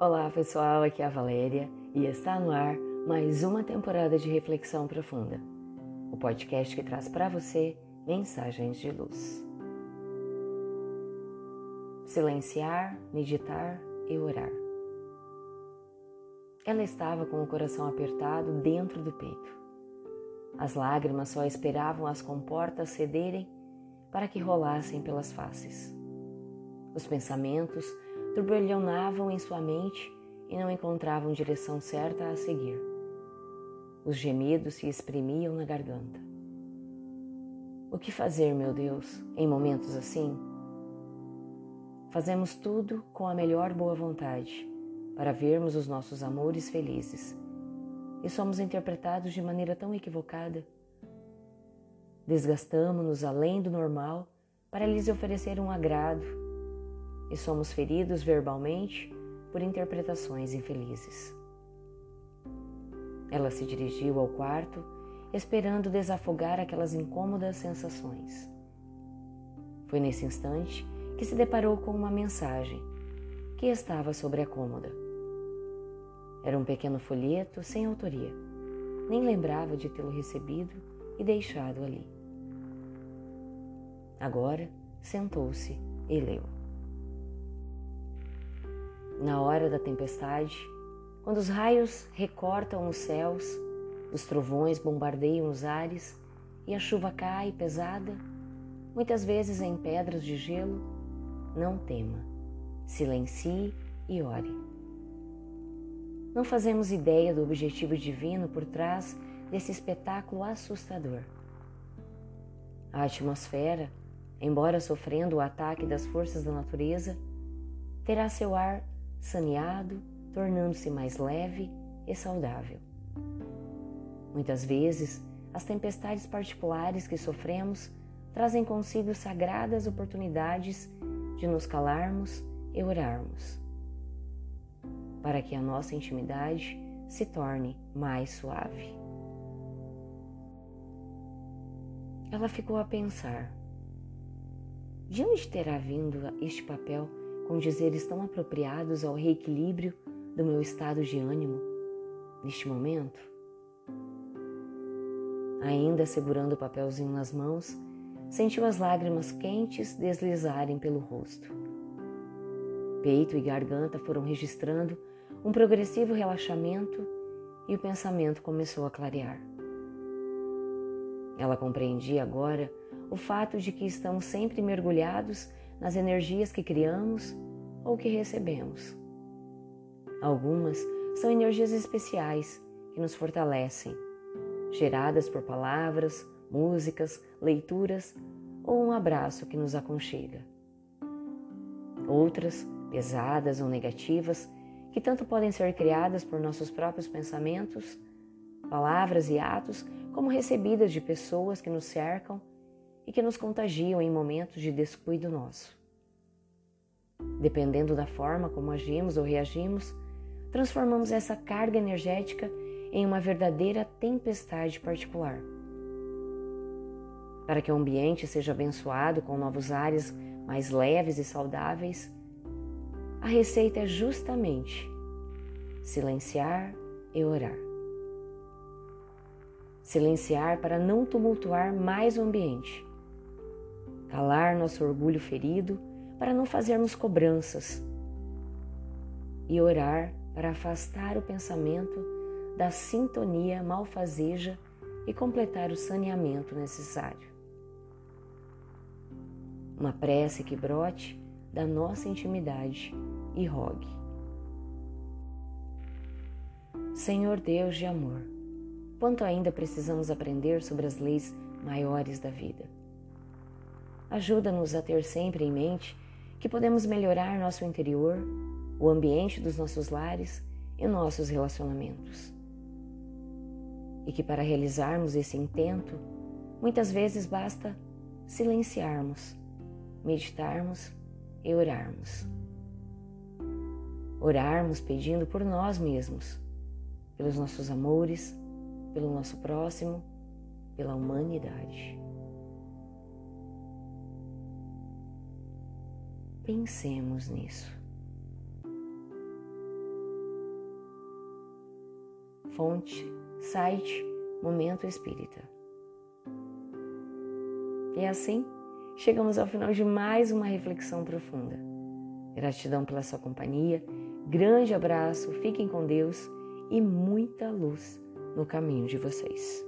Olá pessoal, aqui é a Valéria e está no ar mais uma temporada de Reflexão Profunda, o podcast que traz para você mensagens de luz. Silenciar, meditar e orar. Ela estava com o coração apertado dentro do peito. As lágrimas só esperavam as comportas cederem para que rolassem pelas faces. Os pensamentos turbilhonavam em sua mente e não encontravam direção certa a seguir. Os gemidos se exprimiam na garganta. O que fazer, meu Deus, em momentos assim? Fazemos tudo com a melhor boa vontade para vermos os nossos amores felizes e somos interpretados de maneira tão equivocada. Desgastamos-nos além do normal para lhes oferecer um agrado e somos feridos verbalmente por interpretações infelizes. Ela se dirigiu ao quarto, esperando desafogar aquelas incômodas sensações. Foi nesse instante que se deparou com uma mensagem que estava sobre a cômoda. Era um pequeno folheto sem autoria. Nem lembrava de tê-lo recebido e deixado ali. Agora sentou-se e leu. Na hora da tempestade, quando os raios recortam os céus, os trovões bombardeiam os ares e a chuva cai pesada, muitas vezes em pedras de gelo, não tema, silencie e ore. Não fazemos ideia do objetivo divino por trás desse espetáculo assustador. A atmosfera, embora sofrendo o ataque das forças da natureza, terá seu ar saneado, tornando-se mais leve e saudável. Muitas vezes, as tempestades particulares que sofremos trazem consigo sagradas oportunidades de nos calarmos e orarmos, para que a nossa intimidade se torne mais suave. Ela ficou a pensar: de onde terá vindo este papel com dizeres tão apropriados ao reequilíbrio do meu estado de ânimo neste momento? Ainda segurando o papelzinho nas mãos, sentiu as lágrimas quentes deslizarem pelo rosto. Peito e garganta foram registrando um progressivo relaxamento e o pensamento começou a clarear. Ela compreendia agora o fato de que estamos sempre mergulhados nas energias que criamos ou que recebemos. Algumas são energias especiais que nos fortalecem, geradas por palavras, músicas, leituras ou um abraço que nos aconchega. Outras, pesadas ou negativas, que tanto podem ser criadas por nossos próprios pensamentos, palavras e atos, como recebidas de pessoas que nos cercam e que nos contagiam em momentos de descuido nosso. Dependendo da forma como agimos ou reagimos, transformamos essa carga energética em uma verdadeira tempestade particular. Para que o ambiente seja abençoado com novos ares mais leves e saudáveis, a receita é justamente silenciar e orar. Silenciar para não tumultuar mais o ambiente calar nosso orgulho ferido para não fazermos cobranças e orar para afastar o pensamento da sintonia malfazeja e completar o saneamento necessário. Uma prece que brote da nossa intimidade e rogue. Senhor Deus de amor, quanto ainda precisamos aprender sobre as leis maiores da vida. Ajuda-nos a ter sempre em mente que podemos melhorar nosso interior, o ambiente dos nossos lares e nossos relacionamentos. E que para realizarmos esse intento, muitas vezes basta silenciarmos, meditarmos e orarmos. Orarmos pedindo por nós mesmos, pelos nossos amores, pelo nosso próximo, pela humanidade. Pensemos nisso. Fonte, site, momento espírita. E assim, chegamos ao final de mais uma reflexão profunda. Gratidão pela sua companhia, grande abraço, fiquem com Deus e muita luz no caminho de vocês.